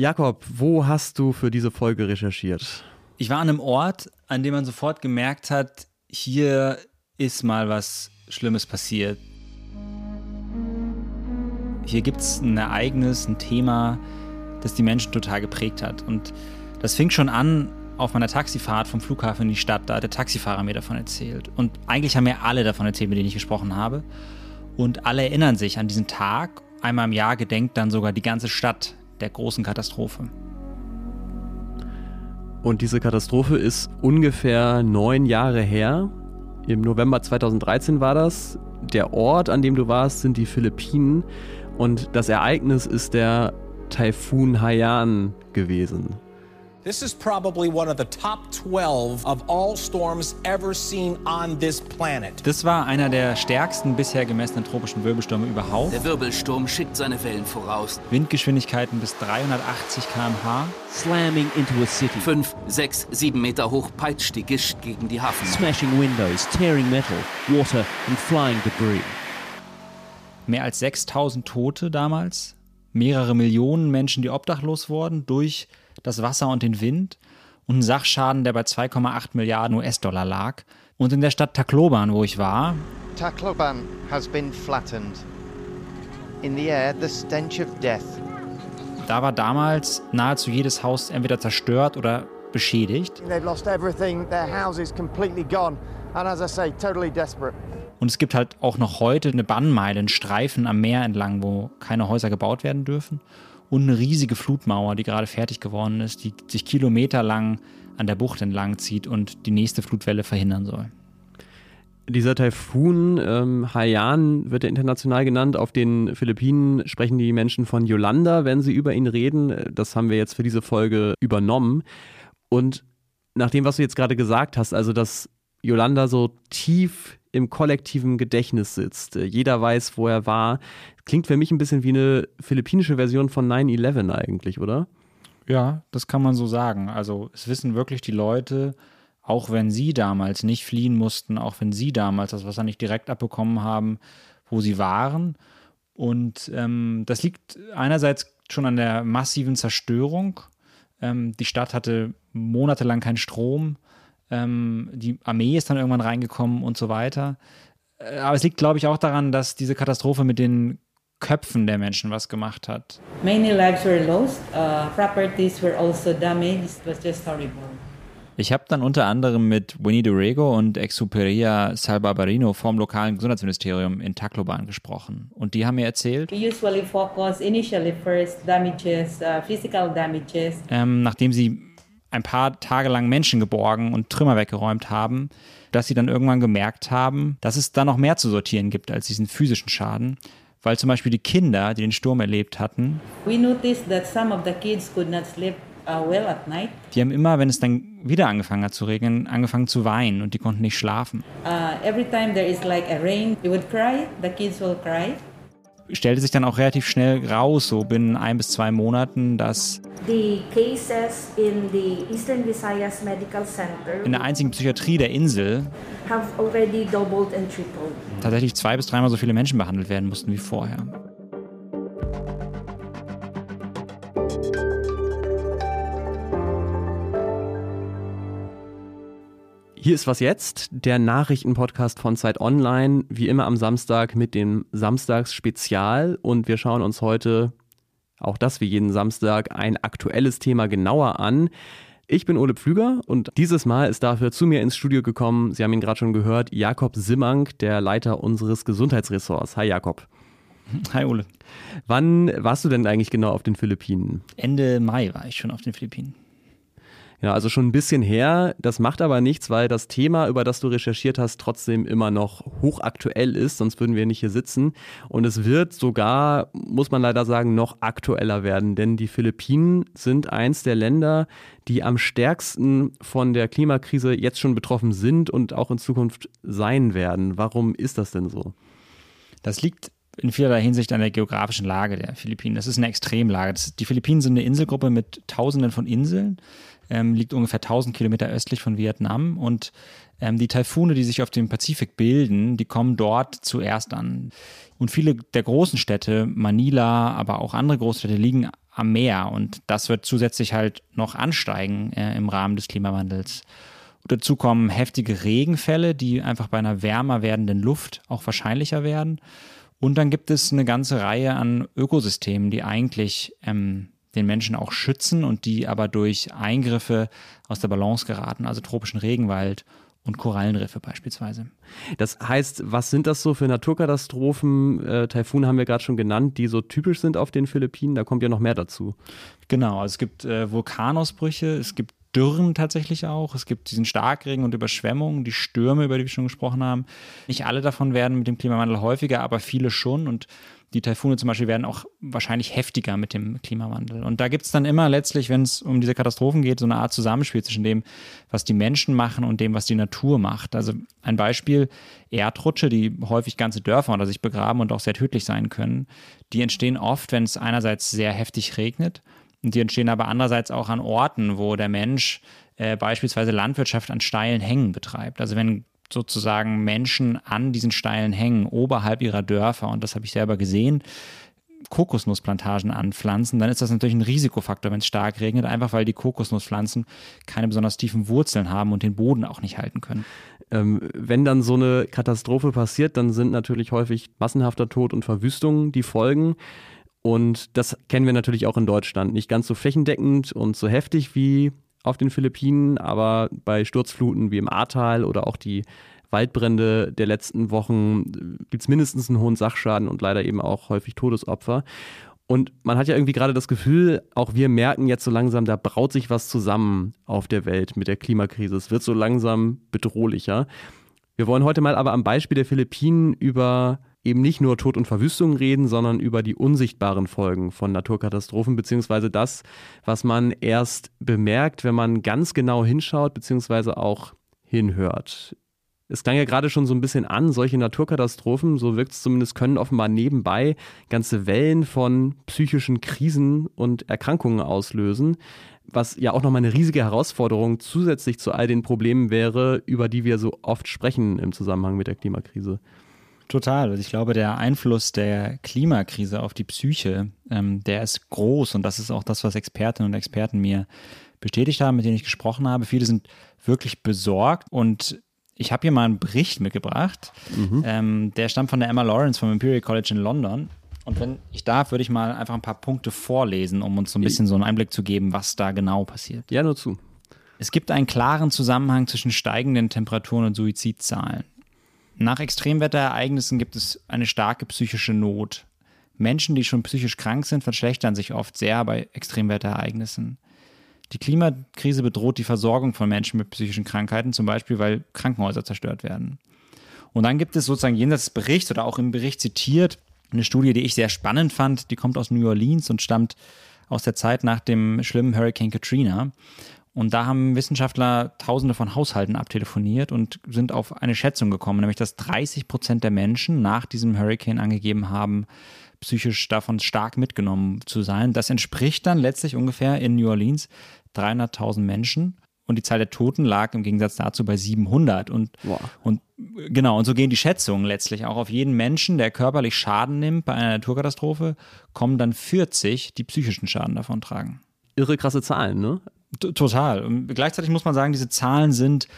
Jakob, wo hast du für diese Folge recherchiert? Ich war an einem Ort, an dem man sofort gemerkt hat, hier ist mal was Schlimmes passiert. Hier gibt es ein Ereignis, ein Thema, das die Menschen total geprägt hat. Und das fing schon an auf meiner Taxifahrt vom Flughafen in die Stadt. Da hat der Taxifahrer mir davon erzählt. Und eigentlich haben mir alle davon erzählt, mit denen ich gesprochen habe. Und alle erinnern sich an diesen Tag. Einmal im Jahr gedenkt dann sogar die ganze Stadt der großen Katastrophe. Und diese Katastrophe ist ungefähr neun Jahre her. Im November 2013 war das. Der Ort, an dem du warst, sind die Philippinen. Und das Ereignis ist der Taifun Haiyan gewesen. This is probably one of the top 12 of all storms ever seen on this planet. Das war einer der stärksten bisher gemessenen tropischen Wirbelstürme überhaupt. Der Wirbelsturm schickt seine Wellen voraus. Windgeschwindigkeiten bis 380 km/h. Slamming into a city. Fünf, sechs, sieben Meter hoch peitscht die Gischt gegen die Hafen. Smashing windows, tearing metal, water and flying debris. Mehr als 6000 Tote damals. Mehrere Millionen Menschen, die obdachlos wurden durch das Wasser und den Wind und ein Sachschaden, der bei 2,8 Milliarden US-Dollar lag. Und in der Stadt Tacloban, wo ich war, Tacloban has been flattened. In the air, the stench of death. Da war damals nahezu jedes Haus entweder zerstört oder beschädigt. They've lost everything. Their house is completely gone. And as I say, totally desperate. Und es gibt halt auch noch heute eine Bannmeile, einen Streifen am Meer entlang, wo keine Häuser gebaut werden dürfen und eine riesige Flutmauer, die gerade fertig geworden ist, die sich kilometerlang an der Bucht entlang zieht und die nächste Flutwelle verhindern soll. Dieser Taifun ähm, Haiyan wird er international genannt. Auf den Philippinen sprechen die Menschen von Yolanda, wenn sie über ihn reden. Das haben wir jetzt für diese Folge übernommen. Und nach dem, was du jetzt gerade gesagt hast, also dass Yolanda so tief im kollektiven Gedächtnis sitzt. Jeder weiß, wo er war. Klingt für mich ein bisschen wie eine philippinische Version von 9-11 eigentlich, oder? Ja, das kann man so sagen. Also es wissen wirklich die Leute, auch wenn sie damals nicht fliehen mussten, auch wenn sie damals das Wasser nicht direkt abbekommen haben, wo sie waren. Und ähm, das liegt einerseits schon an der massiven Zerstörung. Ähm, die Stadt hatte monatelang keinen Strom. Ähm, die Armee ist dann irgendwann reingekommen und so weiter. Äh, aber es liegt, glaube ich, auch daran, dass diese Katastrophe mit den Köpfen der Menschen was gemacht hat. Many lives were lost, uh, properties were also damaged. It was just horrible. Ich habe dann unter anderem mit Winnie Durego und Exuperia Salbarbarino vom lokalen Gesundheitsministerium in Tacloban gesprochen. Und die haben mir erzählt, We usually focus initially first damages, uh, physical damages. ähm, nachdem sie ein paar Tage lang Menschen geborgen und Trümmer weggeräumt haben, dass sie dann irgendwann gemerkt haben, dass es da noch mehr zu sortieren gibt als diesen physischen Schaden. Weil zum Beispiel die Kinder, die den Sturm erlebt hatten, uh, die haben immer, wenn es dann wieder angefangen hat zu regnen, angefangen zu weinen und die konnten nicht schlafen. Uh, every time there is like a rain, they would cry. The kids will cry. Stellte sich dann auch relativ schnell raus, so binnen ein bis zwei Monaten, dass in in der einzigen Psychiatrie der Insel tatsächlich zwei bis dreimal so viele Menschen behandelt werden mussten wie vorher. Hier ist was jetzt, der Nachrichtenpodcast von Zeit Online, wie immer am Samstag mit dem Samstagsspezial und wir schauen uns heute auch das wie jeden Samstag ein aktuelles Thema genauer an. Ich bin Ole Pflüger und dieses Mal ist dafür zu mir ins Studio gekommen, Sie haben ihn gerade schon gehört, Jakob Simmang, der Leiter unseres Gesundheitsressorts. Hi Jakob. Hi Ole. Wann warst du denn eigentlich genau auf den Philippinen? Ende Mai war ich schon auf den Philippinen. Ja, also schon ein bisschen her. Das macht aber nichts, weil das Thema, über das du recherchiert hast, trotzdem immer noch hochaktuell ist. Sonst würden wir nicht hier sitzen. Und es wird sogar, muss man leider sagen, noch aktueller werden. Denn die Philippinen sind eins der Länder, die am stärksten von der Klimakrise jetzt schon betroffen sind und auch in Zukunft sein werden. Warum ist das denn so? Das liegt in vielerlei Hinsicht an der geografischen Lage der Philippinen. Das ist eine Extremlage. Das, die Philippinen sind eine Inselgruppe mit Tausenden von Inseln, ähm, liegt ungefähr 1000 Kilometer östlich von Vietnam und ähm, die Taifune, die sich auf dem Pazifik bilden, die kommen dort zuerst an. Und viele der großen Städte, Manila, aber auch andere Großstädte, liegen am Meer und das wird zusätzlich halt noch ansteigen äh, im Rahmen des Klimawandels. Dazu kommen heftige Regenfälle, die einfach bei einer wärmer werdenden Luft auch wahrscheinlicher werden. Und dann gibt es eine ganze Reihe an Ökosystemen, die eigentlich ähm, den Menschen auch schützen und die aber durch Eingriffe aus der Balance geraten, also tropischen Regenwald und Korallenriffe beispielsweise. Das heißt, was sind das so für Naturkatastrophen? Äh, Taifun haben wir gerade schon genannt, die so typisch sind auf den Philippinen. Da kommt ja noch mehr dazu. Genau, also es gibt äh, Vulkanausbrüche, es gibt Dürren tatsächlich auch. Es gibt diesen Starkregen und Überschwemmungen, die Stürme, über die wir schon gesprochen haben. Nicht alle davon werden mit dem Klimawandel häufiger, aber viele schon. Und die Taifune zum Beispiel werden auch wahrscheinlich heftiger mit dem Klimawandel. Und da gibt es dann immer letztlich, wenn es um diese Katastrophen geht, so eine Art Zusammenspiel zwischen dem, was die Menschen machen und dem, was die Natur macht. Also ein Beispiel, Erdrutsche, die häufig ganze Dörfer unter sich begraben und auch sehr tödlich sein können, die entstehen oft, wenn es einerseits sehr heftig regnet und die entstehen aber andererseits auch an Orten, wo der Mensch äh, beispielsweise Landwirtschaft an steilen Hängen betreibt. Also wenn sozusagen Menschen an diesen steilen Hängen oberhalb ihrer Dörfer, und das habe ich selber gesehen, Kokosnussplantagen anpflanzen, dann ist das natürlich ein Risikofaktor, wenn es stark regnet, einfach weil die Kokosnusspflanzen keine besonders tiefen Wurzeln haben und den Boden auch nicht halten können. Ähm, wenn dann so eine Katastrophe passiert, dann sind natürlich häufig massenhafter Tod und Verwüstung die Folgen. Und das kennen wir natürlich auch in Deutschland. Nicht ganz so flächendeckend und so heftig wie auf den Philippinen, aber bei Sturzfluten wie im Ahrtal oder auch die Waldbrände der letzten Wochen gibt es mindestens einen hohen Sachschaden und leider eben auch häufig Todesopfer. Und man hat ja irgendwie gerade das Gefühl, auch wir merken jetzt so langsam, da braut sich was zusammen auf der Welt mit der Klimakrise. Es wird so langsam bedrohlicher. Wir wollen heute mal aber am Beispiel der Philippinen über eben nicht nur Tod und Verwüstung reden, sondern über die unsichtbaren Folgen von Naturkatastrophen, beziehungsweise das, was man erst bemerkt, wenn man ganz genau hinschaut, beziehungsweise auch hinhört. Es klang ja gerade schon so ein bisschen an, solche Naturkatastrophen, so wirkt es zumindest, können offenbar nebenbei ganze Wellen von psychischen Krisen und Erkrankungen auslösen, was ja auch nochmal eine riesige Herausforderung zusätzlich zu all den Problemen wäre, über die wir so oft sprechen im Zusammenhang mit der Klimakrise. Total. Also ich glaube, der Einfluss der Klimakrise auf die Psyche, ähm, der ist groß und das ist auch das, was Expertinnen und Experten mir bestätigt haben, mit denen ich gesprochen habe. Viele sind wirklich besorgt und ich habe hier mal einen Bericht mitgebracht. Mhm. Ähm, der stammt von der Emma Lawrence vom Imperial College in London. Und wenn ich darf, würde ich mal einfach ein paar Punkte vorlesen, um uns so ein bisschen so einen Einblick zu geben, was da genau passiert. Ja, nur zu. Es gibt einen klaren Zusammenhang zwischen steigenden Temperaturen und Suizidzahlen. Nach Extremwetterereignissen gibt es eine starke psychische Not. Menschen, die schon psychisch krank sind, verschlechtern sich oft sehr bei Extremwetterereignissen. Die Klimakrise bedroht die Versorgung von Menschen mit psychischen Krankheiten, zum Beispiel weil Krankenhäuser zerstört werden. Und dann gibt es sozusagen jenseits des Berichts oder auch im Bericht zitiert eine Studie, die ich sehr spannend fand. Die kommt aus New Orleans und stammt aus der Zeit nach dem schlimmen Hurricane Katrina. Und da haben Wissenschaftler Tausende von Haushalten abtelefoniert und sind auf eine Schätzung gekommen, nämlich dass 30 Prozent der Menschen nach diesem Hurricane angegeben haben, psychisch davon stark mitgenommen zu sein. Das entspricht dann letztlich ungefähr in New Orleans 300.000 Menschen. Und die Zahl der Toten lag im Gegensatz dazu bei 700. Und, wow. und genau, und so gehen die Schätzungen letztlich auch auf jeden Menschen, der körperlich Schaden nimmt bei einer Naturkatastrophe, kommen dann 40, die psychischen Schaden davon tragen. Irre krasse Zahlen, ne? Total. Und gleichzeitig muss man sagen, diese Zahlen sind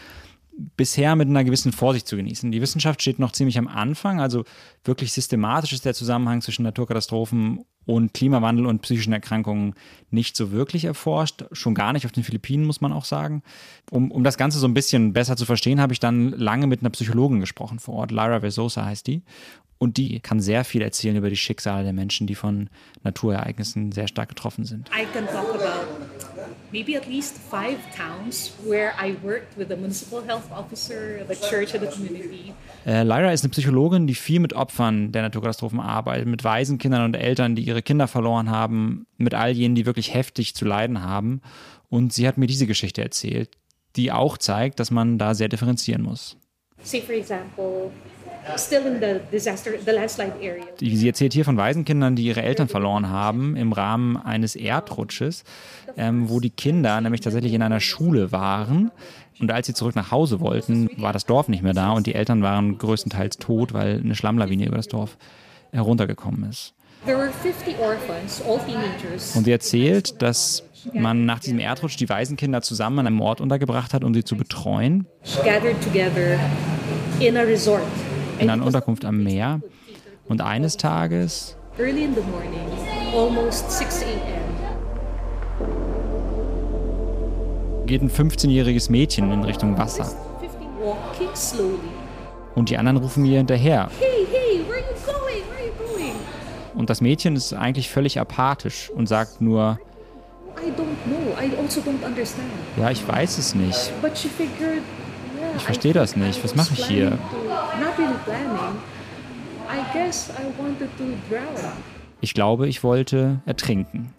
bisher mit einer gewissen Vorsicht zu genießen. Die Wissenschaft steht noch ziemlich am Anfang, also wirklich systematisch ist der Zusammenhang zwischen Naturkatastrophen und Klimawandel und psychischen Erkrankungen nicht so wirklich erforscht. Schon gar nicht auf den Philippinen, muss man auch sagen. Um, um das Ganze so ein bisschen besser zu verstehen, habe ich dann lange mit einer Psychologin gesprochen vor Ort. Lyra Versosa heißt die. Und die kann sehr viel erzählen über die Schicksale der Menschen, die von Naturereignissen sehr stark getroffen sind. I can talk about maybe at least five towns where I worked with the municipal health officer, the church and the community. Äh, Lyra ist eine Psychologin, die viel mit Opfern der Naturkatastrophen arbeitet, mit Waisenkindern und Eltern, die ihre Kinder verloren haben, mit all jenen, die wirklich heftig zu leiden haben. Und sie hat mir diese Geschichte erzählt, die auch zeigt, dass man da sehr differenzieren muss. Say for example, Sie erzählt hier von Waisenkindern, die ihre Eltern verloren haben im Rahmen eines Erdrutsches, ähm, wo die Kinder nämlich tatsächlich in einer Schule waren. Und als sie zurück nach Hause wollten, war das Dorf nicht mehr da und die Eltern waren größtenteils tot, weil eine Schlammlawine über das Dorf heruntergekommen ist. There were 50 orphans, all teenagers. Und sie erzählt, dass man nach diesem Erdrutsch die Waisenkinder zusammen an einem Ort untergebracht hat, um sie zu betreuen. gathered together in a resort. In einer Unterkunft am Meer. Und eines Tages Early in the morning, almost 6 a.m. geht ein 15-jähriges Mädchen in Richtung Wasser. 50 walking slowly. Und die anderen rufen ihr hinterher. Hey, hey, where are you going? Where are you going? Und das Mädchen ist eigentlich völlig apathisch und sagt nur, I don't know. I also don't understand. ja, ich weiß es nicht. Ich verstehe das nicht. Was mache ich hier? Not really planning. I guess I wanted to drown. Ich glaube, ich wollte ertrinken.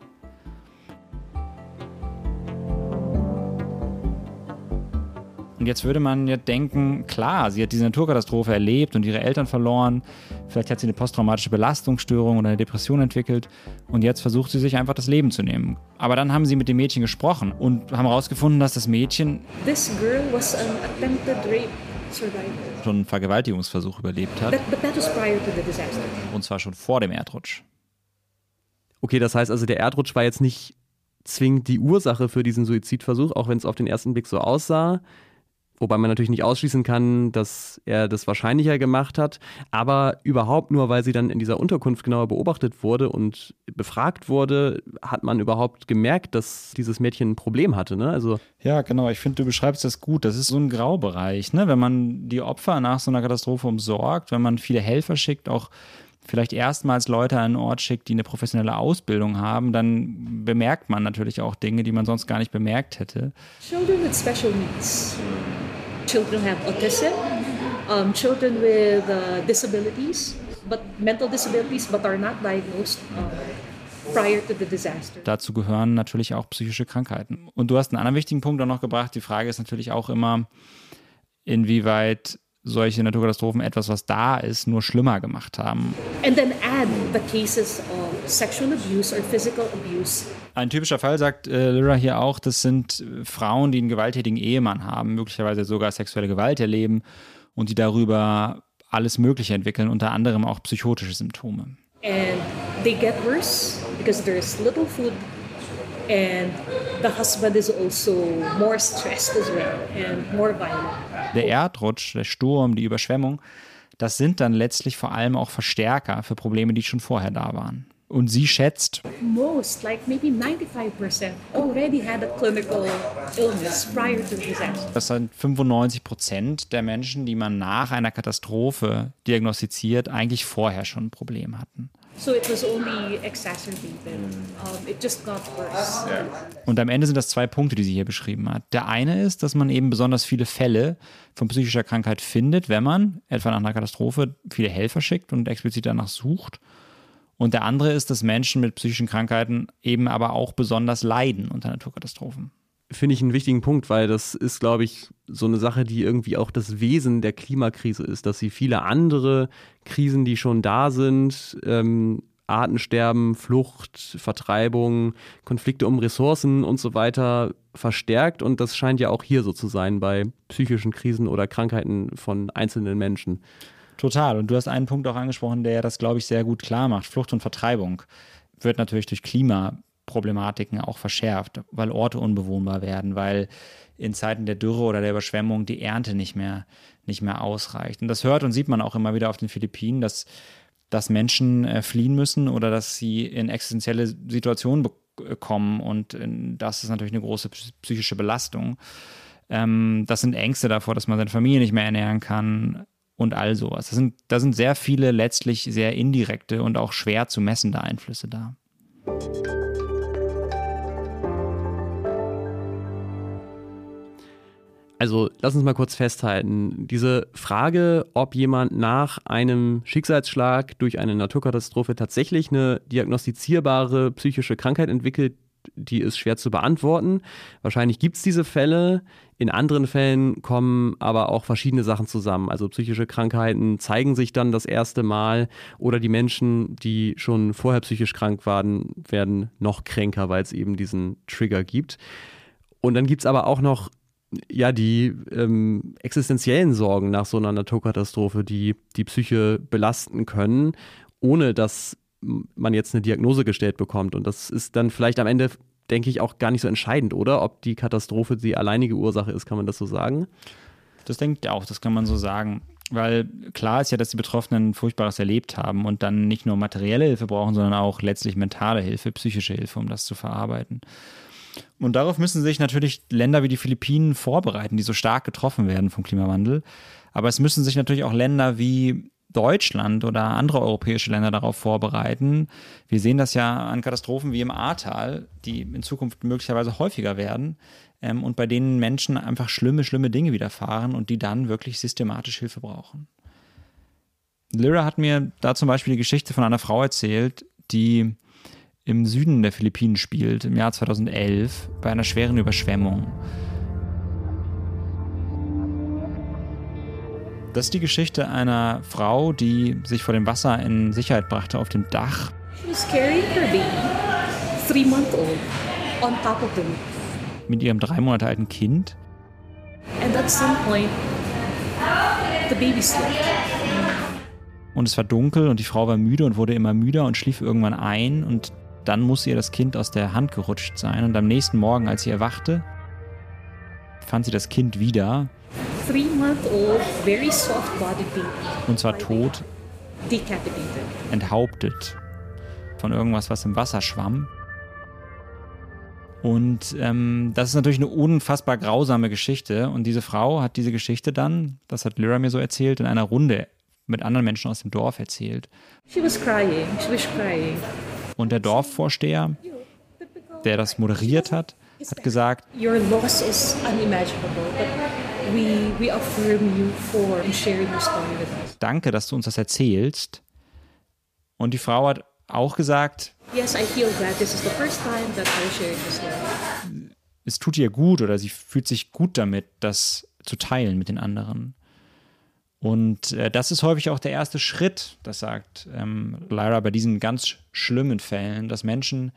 Und jetzt würde man ja denken, klar, sie hat diese Naturkatastrophe erlebt und ihre Eltern verloren. Vielleicht hat sie eine posttraumatische Belastungsstörung oder eine Depression entwickelt. Und jetzt versucht sie sich einfach das Leben zu nehmen. Aber dann haben sie mit dem Mädchen gesprochen und haben herausgefunden, dass das Mädchen This girl was an attempted rape. Schon einen Vergewaltigungsversuch überlebt hat. Und zwar schon vor dem Erdrutsch. Okay, das heißt also, der Erdrutsch war jetzt nicht zwingend die Ursache für diesen Suizidversuch, auch wenn es auf den ersten Blick so aussah. Wobei man natürlich nicht ausschließen kann, dass er das wahrscheinlicher gemacht hat. Aber überhaupt nur, weil sie dann in dieser Unterkunft genauer beobachtet wurde und befragt wurde, hat man überhaupt gemerkt, dass dieses Mädchen ein Problem hatte. Ne? Also Ja, genau. Ich finde, du beschreibst das gut. Das ist so ein Graubereich, ne? Wenn man die Opfer nach so einer Katastrophe umsorgt, wenn man viele Helfer schickt, auch vielleicht erstmals Leute an einen Ort schickt, die eine professionelle Ausbildung haben, dann bemerkt man natürlich auch Dinge, die man sonst gar nicht bemerkt hätte. Children with special needs. Children have autism. Um, children with uh, disabilities, but mental disabilities, but are not diagnosed prior to the disaster. Dazu gehören natürlich auch psychische Krankheiten. Und du hast einen anderen wichtigen Punkt auch noch gebracht. Die Frage ist natürlich auch immer, inwieweit solche Naturkatastrophen etwas, was da ist, nur schlimmer gemacht haben. And then add the cases of sexual abuse or physical abuse. Ein typischer Fall, sagt äh, Lyra hier auch, das sind äh, Frauen, die einen gewalttätigen Ehemann haben, möglicherweise sogar sexuelle Gewalt erleben und die darüber alles Mögliche entwickeln, unter anderem auch psychotische Symptome. And they get worse because there's little food and the husband is also more stressed as well and more violent. Der Erdrutsch, der Sturm, die Überschwemmung, das sind dann letztlich vor allem auch Verstärker für Probleme, die schon vorher da waren. Und sie schätzt, Most, like maybe 95%, already had a clinical illness prior to the disaster. das sind 95 Prozent der Menschen, die man nach einer Katastrophe diagnostiziert, eigentlich vorher schon ein Problem hatten. So it was only exacerbated. Um, it just got worse. Und am Ende sind das zwei Punkte, die sie hier beschrieben hat. Der eine ist, dass man eben besonders viele Fälle von psychischer Krankheit findet, wenn man etwa nach einer Katastrophe viele Helfer schickt und explizit danach sucht. Und der andere ist, dass Menschen mit psychischen Krankheiten eben aber auch besonders leiden unter Naturkatastrophen. finde ich einen wichtigen Punkt, weil das ist, glaube ich, so eine Sache, die irgendwie auch das Wesen der Klimakrise ist, dass sie viele andere Krisen, die schon da sind, ähm, Artensterben, Flucht, Vertreibung, Konflikte um Ressourcen und so weiter verstärkt. Und das scheint ja auch hier so zu sein bei psychischen Krisen oder Krankheiten von einzelnen Menschen. Total. Und du hast einen Punkt auch angesprochen, der das, glaube ich, sehr gut klar macht. Flucht und Vertreibung wird natürlich durch Klimaproblematiken auch verschärft, weil Orte unbewohnbar werden, weil in Zeiten der Dürre oder der Überschwemmung die Ernte nicht mehr, nicht mehr ausreicht. Und das hört und sieht man auch immer wieder auf den Philippinen, dass, dass Menschen äh, fliehen müssen oder dass sie in existenzielle Situationen bekommen. Und äh, das ist natürlich eine große psychische Belastung. Ähm, das sind Ängste davor, dass man seine Familie nicht mehr ernähren kann und all sowas. Das sind, da sind sehr viele letztlich sehr indirekte und auch schwer zu messende Einflüsse da. Also lass uns mal kurz festhalten. Diese Frage, ob jemand nach einem Schicksalsschlag durch eine Naturkatastrophe tatsächlich eine diagnostizierbare psychische Krankheit entwickelt, die ist schwer zu beantworten. Wahrscheinlich gibt es diese Fälle. In anderen Fällen kommen aber auch verschiedene Sachen zusammen. Also psychische Krankheiten zeigen sich dann das erste Mal oder die Menschen, die schon vorher psychisch krank waren, werden noch kränker, weil es eben diesen Trigger gibt. Und dann gibt es aber auch noch ja, die ähm, existenziellen Sorgen nach so einer Naturkatastrophe, die die Psyche belasten können, ohne dass man jetzt eine Diagnose gestellt bekommt. Und das ist dann vielleicht am Ende, denke ich, auch gar nicht so entscheidend, oder? Ob die Katastrophe die alleinige Ursache ist, kann man das so sagen? Das denke ich auch, das kann man so sagen. Weil klar ist ja, dass die Betroffenen Furchtbares erlebt haben und dann nicht nur materielle Hilfe brauchen, sondern auch letztlich mentale Hilfe, psychische Hilfe, um das zu verarbeiten. Und darauf müssen sich natürlich Länder wie die Philippinen vorbereiten, die so stark getroffen werden vom Klimawandel. Aber es müssen sich natürlich auch Länder wie Deutschland oder andere europäische Länder darauf vorbereiten. Wir sehen das ja an Katastrophen wie im Ahrtal, die in Zukunft möglicherweise häufiger werden ähm, und bei denen Menschen einfach schlimme, schlimme Dinge widerfahren und die dann wirklich systematisch Hilfe brauchen. Lyra hat mir da zum Beispiel die Geschichte von einer Frau erzählt, die im Süden der Philippinen spielt, im Jahr 2011, bei einer schweren Überschwemmung. Das ist die Geschichte einer Frau, die sich vor dem Wasser in Sicherheit brachte auf dem Dach. She was carrying her baby, three month old, on top of the roof. Mit ihrem drei Monate alten Kind. And at some point, the baby slept. Und es war dunkel und die Frau war müde und wurde immer müder und schlief irgendwann ein. Und dann musste ihr das Kind aus der Hand gerutscht sein. Und am nächsten Morgen, als sie erwachte, fand sie das Kind wieder. Three month old, very soft bodied baby. Und zwar tot. Decapitated. Enthauptet. Von irgendwas, was im Wasser schwamm. Und ähm, das ist natürlich eine unfassbar grausame Geschichte. Und diese Frau hat diese Geschichte dann, das hat Lyra mir so erzählt, in einer Runde mit anderen Menschen aus dem Dorf erzählt. She was crying. She was crying. Und der Dorfvorsteher, der das moderiert hat, hat gesagt, Your loss is unimaginable, but we, we affirm you for sharing your story with us. danke, dass du uns das erzählst. Und die Frau hat auch gesagt, Yes, I feel glad this is the first time that I'm sharing this story. es tut ihr gut oder sie fühlt sich gut damit, das zu teilen mit den anderen. Und äh, das ist häufig auch der erste Schritt, das sagt ähm, Lyra bei diesen ganz schlimmen Fällen, dass Menschen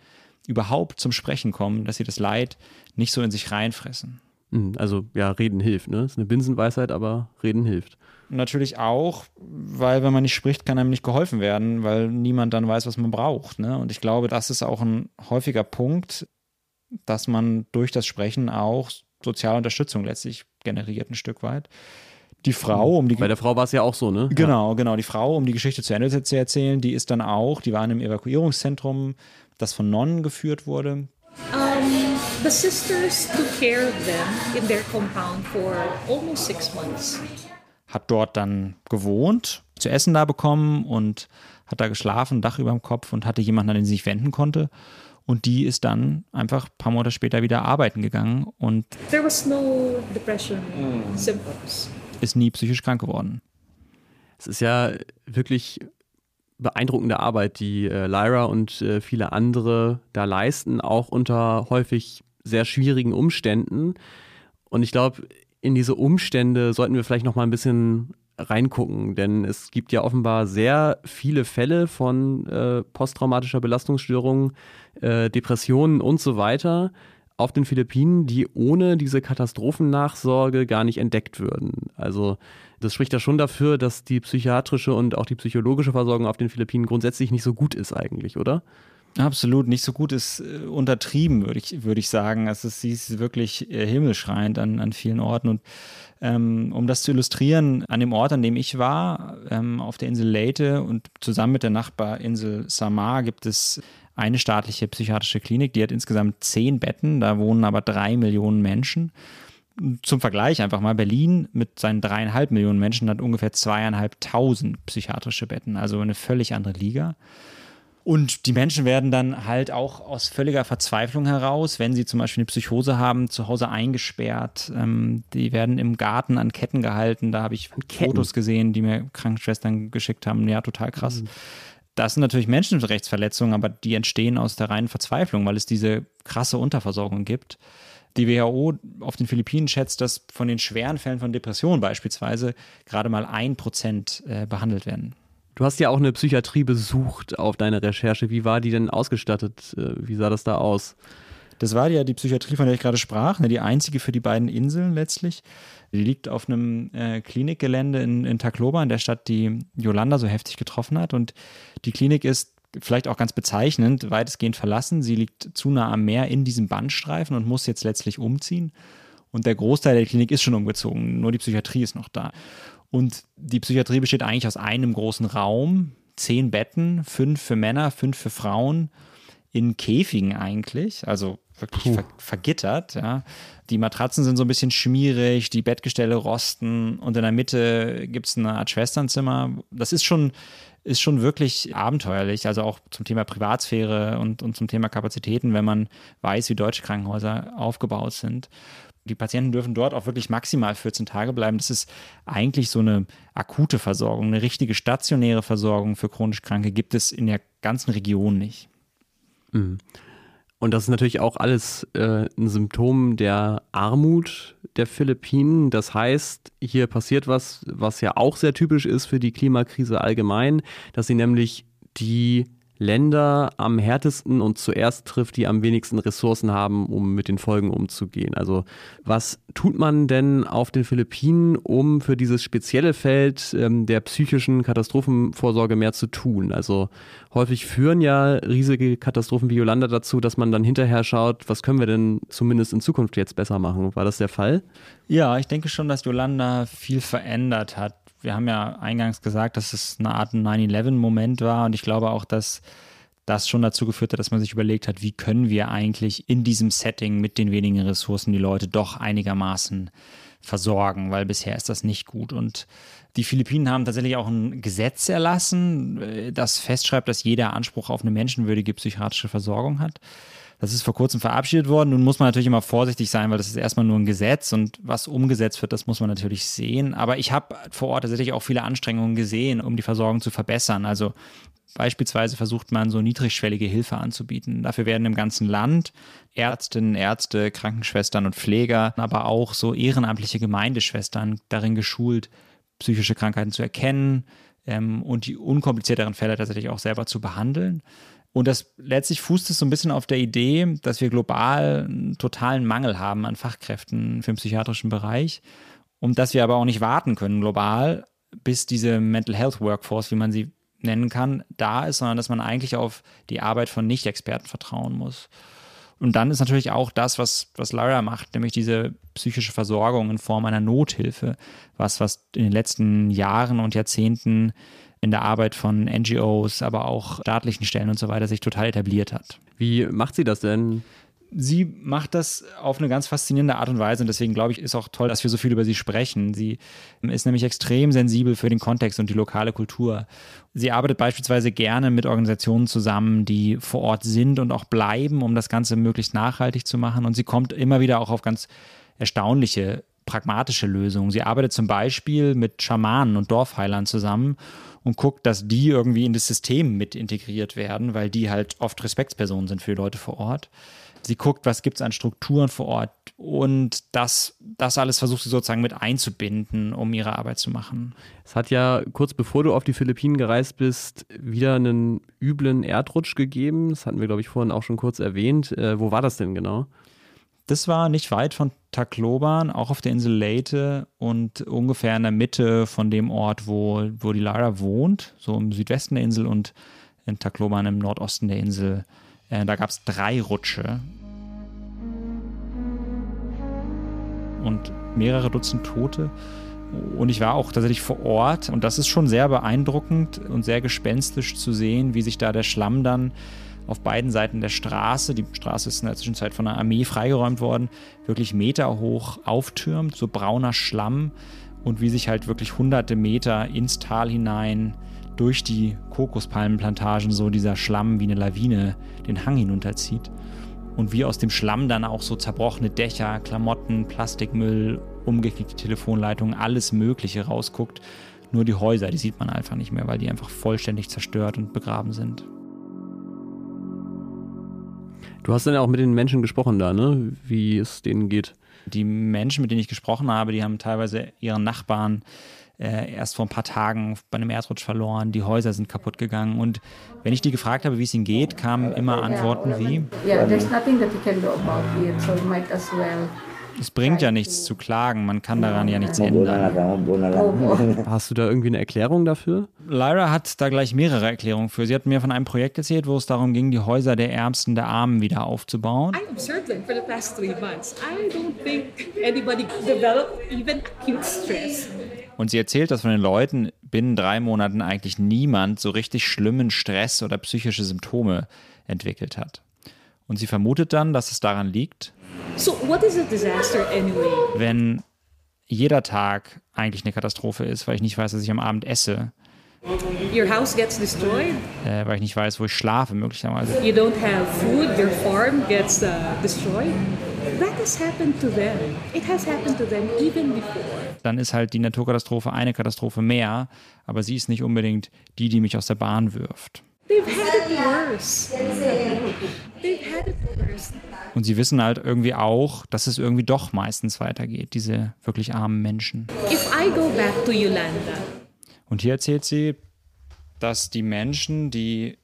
überhaupt zum Sprechen kommen, dass sie das Leid nicht so in sich reinfressen. Hm, Also ja, reden hilft, ne? Ist eine Binsenweisheit, aber reden hilft. Natürlich auch, weil wenn man nicht spricht, kann einem nicht geholfen werden, weil niemand dann weiß, was man braucht. Ne? Und ich glaube, das ist auch ein häufiger Punkt, dass man durch das Sprechen auch soziale Unterstützung letztlich generiert, ein Stück weit. Die Frau, um die Bei der Frau war es ja auch so, ne? Genau, genau. Die Frau, um die Geschichte zu Ende zu erzählen, die ist dann auch, die war in einem Evakuierungszentrum, das von Nonnen geführt wurde. The sisters took care of them in their compound for almost six months. Hat dort dann gewohnt, zu essen da bekommen und hat da geschlafen, Dach über dem Kopf und hatte jemanden, an den sie sich wenden konnte. Und die ist dann einfach ein paar Monate später wieder arbeiten gegangen und There was no depression symptoms. ist nie psychisch krank geworden. Es ist ja wirklich beeindruckende Arbeit, die äh, Lyra und äh, viele andere da leisten, auch unter häufig sehr schwierigen Umständen. Und ich glaube, in diese Umstände sollten wir vielleicht noch mal ein bisschen reingucken, denn es gibt ja offenbar sehr viele Fälle von äh, posttraumatischer Belastungsstörung, äh, Depressionen und so weiter auf den Philippinen, die ohne diese Katastrophennachsorge gar nicht entdeckt würden. Also das spricht ja schon dafür, dass die psychiatrische und auch die psychologische Versorgung auf den Philippinen grundsätzlich nicht so gut ist eigentlich, oder? Absolut, nicht so gut ist äh, untertrieben, würde ich, würde ich sagen. Es ist, sie ist wirklich äh, himmelschreiend an, an vielen Orten. Und ähm, um das zu illustrieren, an dem Ort, an dem ich war, ähm, auf der Insel Leyte und zusammen mit der Nachbarinsel Samar gibt es eine staatliche psychiatrische Klinik, die hat insgesamt zehn Betten, da wohnen aber drei Millionen Menschen. Zum Vergleich einfach mal, Berlin mit seinen dreieinhalb Millionen Menschen hat ungefähr zweieinhalbtausend psychiatrische Betten, also eine völlig andere Liga. Und die Menschen werden dann halt auch aus völliger Verzweiflung heraus, wenn sie zum Beispiel eine Psychose haben, zu Hause eingesperrt. Ähm, die werden im Garten an Ketten gehalten. Da habe ich Fotos gesehen, die mir Krankenschwestern geschickt haben. Ja, total krass. Das sind natürlich Menschenrechtsverletzungen, aber die entstehen aus der reinen Verzweiflung, weil es diese krasse Unterversorgung gibt. Die WHO auf den Philippinen schätzt, dass von den schweren Fällen von Depressionen beispielsweise gerade mal ein Prozent äh, behandelt werden. Du hast ja auch eine Psychiatrie besucht auf deiner Recherche. Wie war die denn ausgestattet? Äh, Wie sah das da aus? Das war ja die Psychiatrie, von der ich gerade sprach, ne, die einzige für die beiden Inseln letztlich. Die liegt auf einem äh, Klinikgelände in, in Tacloban, der Stadt, die Yolanda so heftig getroffen hat. Und die Klinik ist vielleicht auch ganz bezeichnend, weitestgehend verlassen. Sie liegt zu nah am Meer in diesem Bandstreifen und muss jetzt letztlich umziehen. Und der Großteil der Klinik ist schon umgezogen, nur die Psychiatrie ist noch da. Und die Psychiatrie besteht eigentlich aus einem großen Raum, zehn Betten, fünf für Männer, fünf für Frauen, in Käfigen eigentlich, also wirklich ver vergittert. Ja. Die Matratzen sind so ein bisschen schmierig, die Bettgestelle rosten und in der Mitte gibt es eine Art Schwesternzimmer. Das ist schon, ist schon wirklich abenteuerlich, also auch zum Thema Privatsphäre und, und zum Thema Kapazitäten, wenn man weiß, wie deutsche Krankenhäuser aufgebaut sind. Die Patienten dürfen dort auch wirklich maximal 14 Tage bleiben. Das ist eigentlich so eine akute Versorgung. Eine richtige stationäre Versorgung für chronisch Kranke gibt es in der ganzen Region nicht. Mhm. Und das ist natürlich auch alles äh, ein Symptom der Armut der Philippinen. Das heißt, hier passiert was, was ja auch sehr typisch ist für die Klimakrise allgemein, dass sie nämlich die Länder am härtesten und zuerst trifft, die am wenigsten Ressourcen haben, um mit den Folgen umzugehen. Also was tut man denn auf den Philippinen, um für dieses spezielle Feld ähm, der psychischen Katastrophenvorsorge mehr zu tun? Also häufig führen ja riesige Katastrophen wie Yolanda dazu, dass man dann hinterher schaut, was können wir denn zumindest in Zukunft jetzt besser machen? War das der Fall? Ja, ich denke schon, dass Yolanda viel verändert hat wir haben ja eingangs gesagt, dass es eine Art 9-11-Moment war und ich glaube auch, dass das schon dazu geführt hat, dass man sich überlegt hat, wie können wir eigentlich in diesem Setting mit den wenigen Ressourcen die Leute doch einigermaßen versorgen, weil bisher ist das nicht gut. Und die Philippinen haben tatsächlich auch ein Gesetz erlassen, äh, das festschreibt, dass jeder Anspruch auf eine menschenwürdige psychiatrische Versorgung hat. Das ist vor kurzem verabschiedet worden. Nun muss man natürlich immer vorsichtig sein, weil das ist erstmal nur ein Gesetz und was umgesetzt wird, das muss man natürlich sehen. Aber ich habe vor Ort tatsächlich auch viele Anstrengungen gesehen, um die Versorgung zu verbessern. Also Beispielsweise versucht man so niedrigschwellige Hilfe anzubieten. Dafür werden im ganzen Land Ärztinnen, Ärzte, Krankenschwestern und Pfleger, aber auch so ehrenamtliche Gemeindeschwestern darin geschult, psychische Krankheiten zu erkennen ähm, und die unkomplizierteren Fälle tatsächlich auch selber zu behandeln. Und das letztlich fußt es so ein bisschen auf der Idee, dass wir global einen totalen Mangel haben an Fachkräften für den psychiatrischen Bereich und dass wir aber auch nicht warten können global, bis diese Mental Health Workforce, wie man sie nennen kann, da ist, sondern dass man eigentlich auf die Arbeit von Nicht-Experten vertrauen muss. Und dann ist natürlich auch das, was, was Lyra macht, nämlich diese psychische Versorgung in Form einer Nothilfe, was, was in den letzten Jahren und Jahrzehnten in der Arbeit von NGOs, aber auch staatlichen Stellen und so weiter sich total etabliert hat. Wie macht sie das denn? Sie macht das auf eine ganz faszinierende Art und Weise und deswegen glaube ich, ist auch toll, dass wir so viel über sie sprechen. Sie ist nämlich extrem sensibel für den Kontext und die lokale Kultur. Sie arbeitet beispielsweise gerne mit Organisationen zusammen, die vor Ort sind und auch bleiben, um das Ganze möglichst nachhaltig zu machen. Und sie kommt immer wieder auch auf ganz erstaunliche, pragmatische Lösungen. Sie arbeitet zum Beispiel mit Schamanen und Dorfheilern zusammen und guckt, dass die irgendwie in das System mit integriert werden, weil die halt oft Respektspersonen sind für die Leute vor Ort. Sie guckt, was gibt es an Strukturen vor Ort und das, das alles versucht sie sozusagen mit einzubinden, um ihre Arbeit zu machen. Es hat ja kurz bevor du auf die Philippinen gereist bist, wieder einen üblen Erdrutsch gegeben. Das hatten wir, glaube ich, vorhin auch schon kurz erwähnt. Äh, wo war das denn genau? Das war nicht weit von Tacloban, auch auf der Insel Leyte und ungefähr in der Mitte von dem Ort, wo, wo die Lara wohnt, so im Südwesten der Insel und in Tacloban im Nordosten der Insel. Äh, da gab es drei Rutsche. Und mehrere Dutzend Tote. Und ich war auch tatsächlich vor Ort. Und das ist schon sehr beeindruckend und sehr gespenstisch zu sehen, wie sich da der Schlamm dann auf beiden Seiten der Straße, die Straße ist in der Zwischenzeit von der Armee freigeräumt worden, wirklich Meter hoch auftürmt, so brauner Schlamm. Und wie sich halt wirklich hunderte Meter ins Tal hinein durch die Kokospalmenplantagen so dieser Schlamm wie eine Lawine den Hang hinunterzieht. Und wie aus dem Schlamm dann auch so zerbrochene Dächer, Klamotten, Plastikmüll, umgeknickte Telefonleitungen, alles Mögliche rausguckt. Nur die Häuser, die sieht man einfach nicht mehr, weil die einfach vollständig zerstört und begraben sind. Du hast dann ja auch mit den Menschen gesprochen da, ne? Wie es denen geht. Die Menschen, mit denen ich gesprochen habe, die haben teilweise ihren Nachbarn äh, erst vor ein paar Tagen bei einem Erdrutsch verloren, die Häuser sind kaputt gegangen. Und wenn ich die gefragt habe, wie es ihnen geht, kamen immer Antworten wie: Yeah, there's nothing that you can do about it, so you might as well Es bringt ja nichts zu klagen, man kann daran ja nichts ändern. Hast du da irgendwie eine Erklärung dafür? Lyra hat da gleich mehrere Erklärungen für. Sie hat mir von einem Projekt erzählt, wo es darum ging, die Häuser der Ärmsten der Armen wieder aufzubauen. I observed them for the past three months. I don't think anybody developed even acute stress. Und sie erzählt, dass von den Leuten binnen drei Monaten eigentlich niemand so richtig schlimmen Stress oder psychische Symptome entwickelt hat. Und sie vermutet dann, dass es daran liegt, So, what is a disaster anyway? wenn jeder Tag eigentlich eine Katastrophe ist, weil ich nicht weiß, dass ich am Abend esse, Your house gets destroyed, äh, weil ich nicht weiß, wo ich schlafe, möglicherweise. you don't have food, your farm gets uh, destroyed. That has happened to them. It has happened to them even before. Dann ist halt die Naturkatastrophe eine Katastrophe mehr, aber sie ist nicht unbedingt die, die mich aus der Bahn wirft. They've had it worse. Und sie wissen halt irgendwie auch, dass es irgendwie doch meistens weitergeht, diese wirklich armen Menschen. If I go back to Yolanda, Und hier erzählt sie, dass die Menschen, die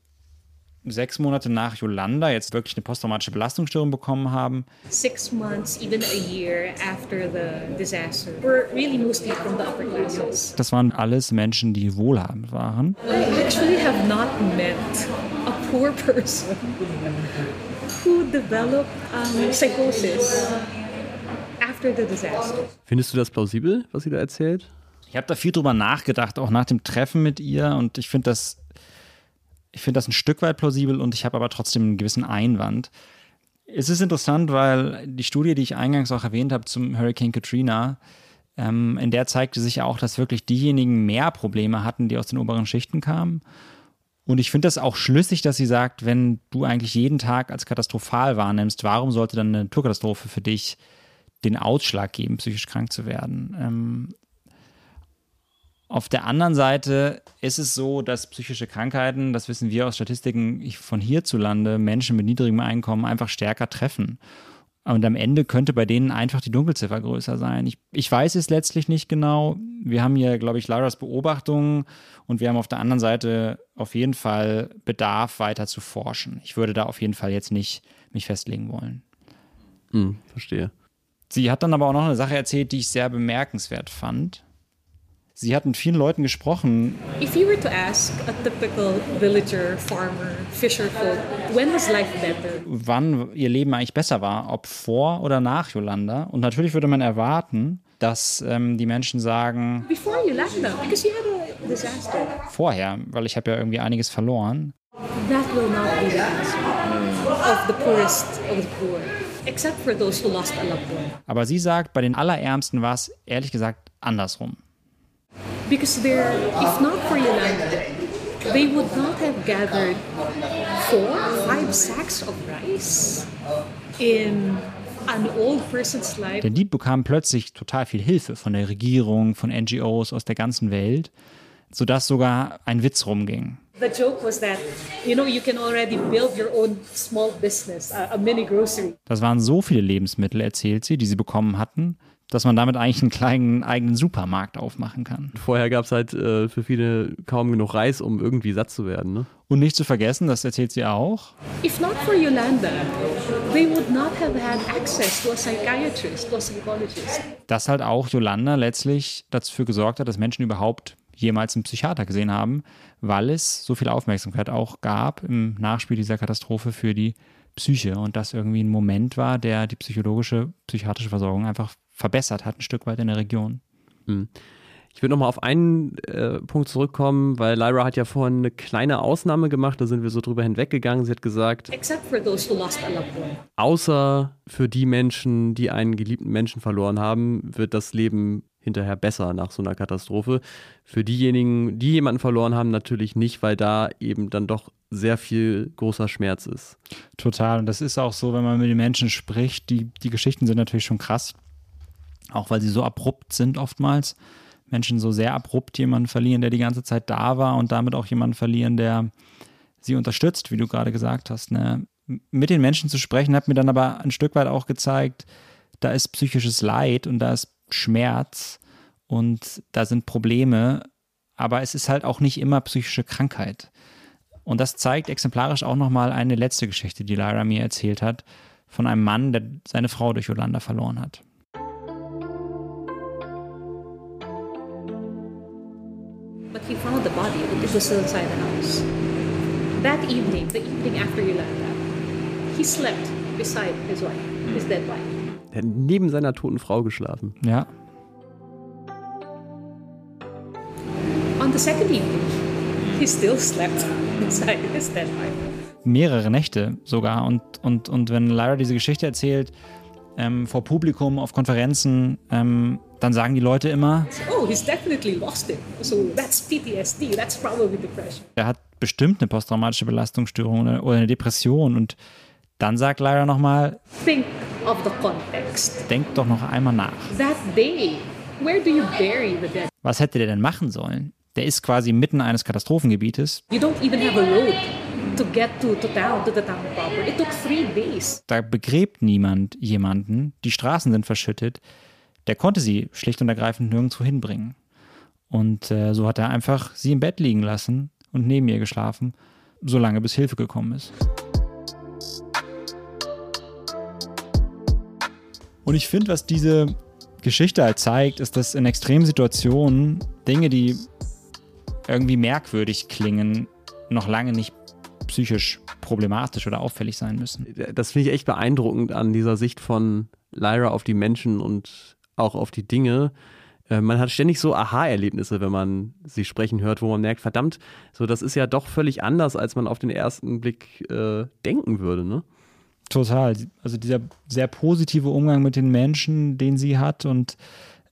sechs Monate nach Yolanda jetzt wirklich eine posttraumatische Belastungsstörung bekommen haben, six months, even a year after the disaster, were really mostly from the upper classes. das waren alles Menschen, die wohlhabend waren. I actually have not met poor person who developed um, psychosis after the disaster. Findest du das plausibel, was sie da erzählt? Ich habe da viel drüber nachgedacht, auch nach dem Treffen mit ihr und ich finde das, ich finde das ein Stück weit plausibel und ich habe aber trotzdem einen gewissen Einwand. Es ist interessant, weil die Studie, die ich eingangs auch erwähnt habe zum Hurricane Katrina, ähm, in der zeigte sich auch, dass wirklich diejenigen mehr Probleme hatten, die aus den oberen Schichten kamen. Und ich finde das auch schlüssig, dass sie sagt, wenn du eigentlich jeden Tag als katastrophal wahrnimmst, warum sollte dann eine Naturkatastrophe für dich den Ausschlag geben, psychisch krank zu werden? Ähm, auf der anderen Seite ist es so, dass psychische Krankheiten, das wissen wir aus Statistiken von hierzulande, Menschen mit niedrigem Einkommen einfach stärker treffen. Und am Ende könnte bei denen einfach die Dunkelziffer größer sein. Ich, ich weiß es letztlich nicht genau. Wir haben hier, glaube ich, Laras Beobachtungen und wir haben auf der anderen Seite auf jeden Fall Bedarf, weiter zu forschen. Ich würde da auf jeden Fall jetzt nicht mich festlegen wollen. Hm, verstehe. Sie hat dann aber auch noch eine Sache erzählt, die ich sehr bemerkenswert fand. Sie hat mit vielen Leuten gesprochen. If you were to ask a typical villager, farmer, fisher folk, when was life better? wann ihr Leben eigentlich besser war, ob vor oder nach Yolanda. Und natürlich würde man erwarten, dass ähm, die Menschen sagen, Before Yolanda, because you had a disaster. vorher, weil ich habe ja irgendwie einiges verloren. That will not be the of the poorest of the poor, except for those who lost a loved one. Aber sie sagt, bei den Allerärmsten war es ehrlich gesagt andersrum. Because they're, if not for Yolanda, they would not have gathered four, five sacks of rice in an old person's life. Denn die bekamen plötzlich total viel Hilfe von der Regierung, von NGOs aus der ganzen Welt, sodass sogar ein Witz rumging. The joke was that, you know, you can already build your own small business, a, a mini grocery. Das waren so viele Lebensmittel, erzählt sie, die sie bekommen hatten, dass man damit eigentlich einen kleinen eigenen Supermarkt aufmachen kann. Vorher gab es halt äh, für viele kaum genug Reis, um irgendwie satt zu werden. Ne? Und nicht zu vergessen, das erzählt sie auch, If not for Yolanda, they would not have had access to a psychiatrist, a psychologist. dass halt auch Yolanda letztlich dafür gesorgt hat, dass Menschen überhaupt jemals einen Psychiater gesehen haben, weil es so viel Aufmerksamkeit auch gab im Nachspiel dieser Katastrophe für die Psyche und das irgendwie ein Moment war, der die psychologische, psychiatrische Versorgung einfach verbessert hat, ein Stück weit in der Region. Ich würde nochmal auf einen äh, Punkt zurückkommen, weil Lyra hat ja vorhin eine kleine Ausnahme gemacht, da sind wir so drüber hinweggegangen. Sie hat gesagt, Except for those who lost a loved one. außer für die Menschen, die einen geliebten Menschen verloren haben, wird das Leben hinterher besser nach so einer Katastrophe. Für diejenigen, die jemanden verloren haben, natürlich nicht, weil da eben dann doch sehr viel großer Schmerz ist. Total. Und das ist auch so, wenn man mit den Menschen spricht, die, die Geschichten sind natürlich schon krass. Auch weil sie so abrupt sind oftmals. Menschen so sehr abrupt jemanden verlieren, der die ganze Zeit da war und damit auch jemanden verlieren, der sie unterstützt, wie du gerade gesagt hast. Ne? Mit den Menschen zu sprechen, hat mir dann aber ein Stück weit auch gezeigt, da ist psychisches Leid und da ist Schmerz und da sind Probleme, aber es ist halt auch nicht immer psychische Krankheit. Und das zeigt exemplarisch auch nochmal eine letzte Geschichte, die Lyra mir erzählt hat, von einem Mann, der seine Frau durch Yolanda verloren hat. He found the body, but it was still inside the house. That evening, the evening after Yolanda, he slept beside his wife, his dead wife. Er hat neben seiner toten Frau geschlafen. Ja. On the second evening, he still slept beside his dead wife. Mehrere Nächte sogar. Und, und, und wenn Lyra diese Geschichte erzählt, ähm, vor Publikum, auf Konferenzen, ähm, dann sagen die Leute immer, Oh, he's definitely lost it. So that's PTSD. That's probably depression. er hat bestimmt eine posttraumatische Belastungsstörung oder, eine Depression. Und dann sagt Lyra nochmal, Think of the context. denk doch noch einmal nach. That day, where do you bury the dead? Was hätte der denn machen sollen? Der ist quasi mitten eines Katastrophengebietes. You don't even have a road to get to, to town, to the town proper. It took three days. Da begräbt niemand jemanden. Die Straßen sind verschüttet. Der konnte sie schlicht und ergreifend nirgendwo hinbringen. Und äh, so hat er einfach sie im Bett liegen lassen und neben ihr geschlafen, solange bis Hilfe gekommen ist. Und ich finde, was diese Geschichte halt zeigt, ist, dass in extremen Situationen Dinge, die irgendwie merkwürdig klingen, noch lange nicht psychisch problematisch oder auffällig sein müssen. Das finde ich echt beeindruckend an dieser Sicht von Lyra auf die Menschen und auch auf die Dinge. Äh, Man hat ständig so Aha-Erlebnisse, wenn man sie sprechen hört, wo man merkt, verdammt, so das ist ja doch völlig anders, als man auf den ersten Blick äh, denken würde, ne? Total. Also dieser sehr positive Umgang mit den Menschen, den sie hat und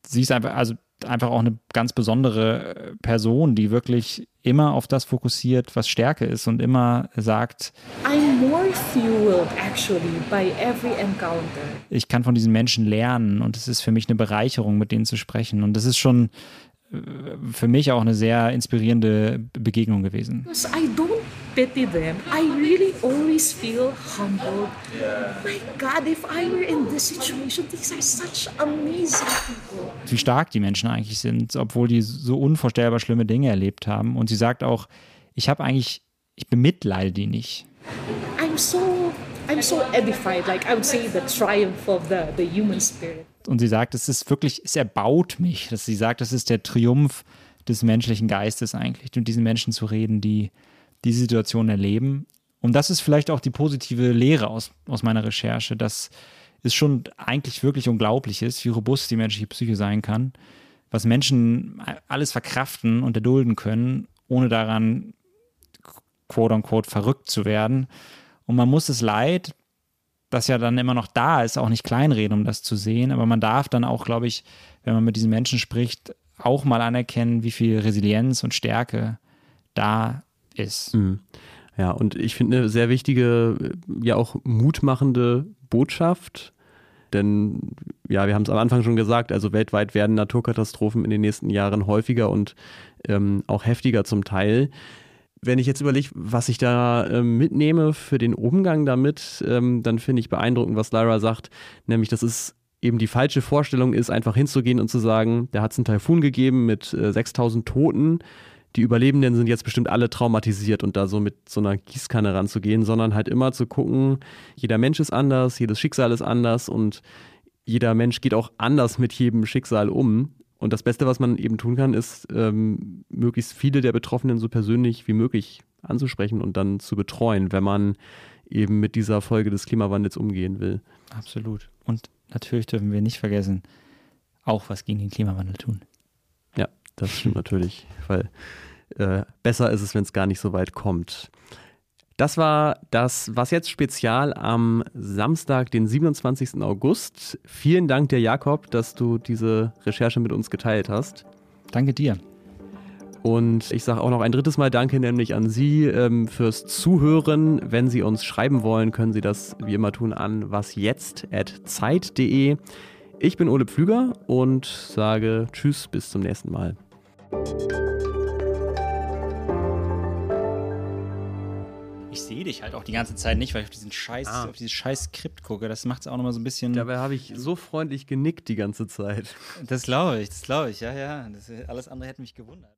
sie ist einfach, also einfach auch eine ganz besondere äh, Person, die wirklich immer auf das fokussiert, was Stärke ist und immer sagt, I'm more fueled actually by every encounter. ich kann von diesen Menschen lernen und es ist für mich eine Bereicherung, mit denen zu sprechen. Und das ist schon äh, für mich auch eine sehr inspirierende Begegnung gewesen. Because I don't pity them. I really always feel humbled. My God, if I were in this situation, these are such amazing people. wie stark die Menschen eigentlich sind, obwohl die so unvorstellbar schlimme Dinge erlebt haben. Und sie sagt auch, ich habe eigentlich, ich bemitleide die nicht. I'm so I'm so edified. Like I would say the triumph of the, the human spirit. Und sie sagt, es ist wirklich, es erbaut mich. Dass sie sagt, das ist der Triumph des menschlichen Geistes eigentlich, mit diesen Menschen zu reden, die diese Situation erleben. Und das ist vielleicht auch die positive Lehre aus, aus meiner Recherche, dass es schon eigentlich wirklich unglaublich ist, wie robust die menschliche Psyche sein kann, was Menschen alles verkraften und erdulden können, ohne daran quote unquote verrückt zu werden. Und man muss das Leid, das ja dann immer noch da ist, auch nicht kleinreden, um das zu sehen. Aber man darf dann auch, glaube ich, wenn man mit diesen Menschen spricht, auch mal anerkennen, wie viel Resilienz und Stärke da ist. Mhm. Ja, und ich finde eine sehr wichtige, ja auch mutmachende Botschaft. Denn ja, wir haben es am Anfang schon gesagt, also weltweit werden Naturkatastrophen in den nächsten Jahren häufiger und ähm, auch heftiger zum Teil. Wenn ich jetzt überlege, was ich da ähm, mitnehme für den Umgang damit, ähm, dann finde ich beeindruckend, was Lyra sagt, nämlich, dass es eben die falsche Vorstellung ist, einfach hinzugehen und zu sagen, da hat es einen Taifun gegeben mit äh, 6000 Toten, die Überlebenden sind jetzt bestimmt alle traumatisiert und da so mit so einer Gießkanne ranzugehen, sondern halt immer zu gucken, jeder Mensch ist anders, jedes Schicksal ist anders und jeder Mensch geht auch anders mit jedem Schicksal um. Und das Beste, was man eben tun kann, ist, ähm, möglichst viele der Betroffenen so persönlich wie möglich anzusprechen und dann zu betreuen, wenn man eben mit dieser Folge des Klimawandels umgehen will. Absolut. Und natürlich dürfen wir nicht vergessen, auch was gegen den Klimawandel tun. Ja, das stimmt natürlich, weil äh, besser ist es, wenn es gar nicht so weit kommt. Das war das Was jetzt Spezial am Samstag, den 27. August. Vielen Dank dir, Jakob, dass du diese Recherche mit uns geteilt hast. Danke dir. Und ich sage auch noch ein drittes Mal Danke, nämlich an Sie ähm, fürs Zuhören. Wenn Sie uns schreiben wollen, können Sie das wie immer tun an wasjetzt.zeit.de. Ich bin Ole Pflüger und sage Tschüss, bis zum nächsten Mal. Ich sehe dich halt auch die ganze Zeit nicht, weil ich auf diesen scheiß, Ah. auf dieses scheiß Skript gucke. Das macht es auch nochmal so ein bisschen. Dabei habe ich so freundlich genickt die ganze Zeit. Das glaube ich, das glaube ich, ja, ja. Das, alles andere hätte mich gewundert.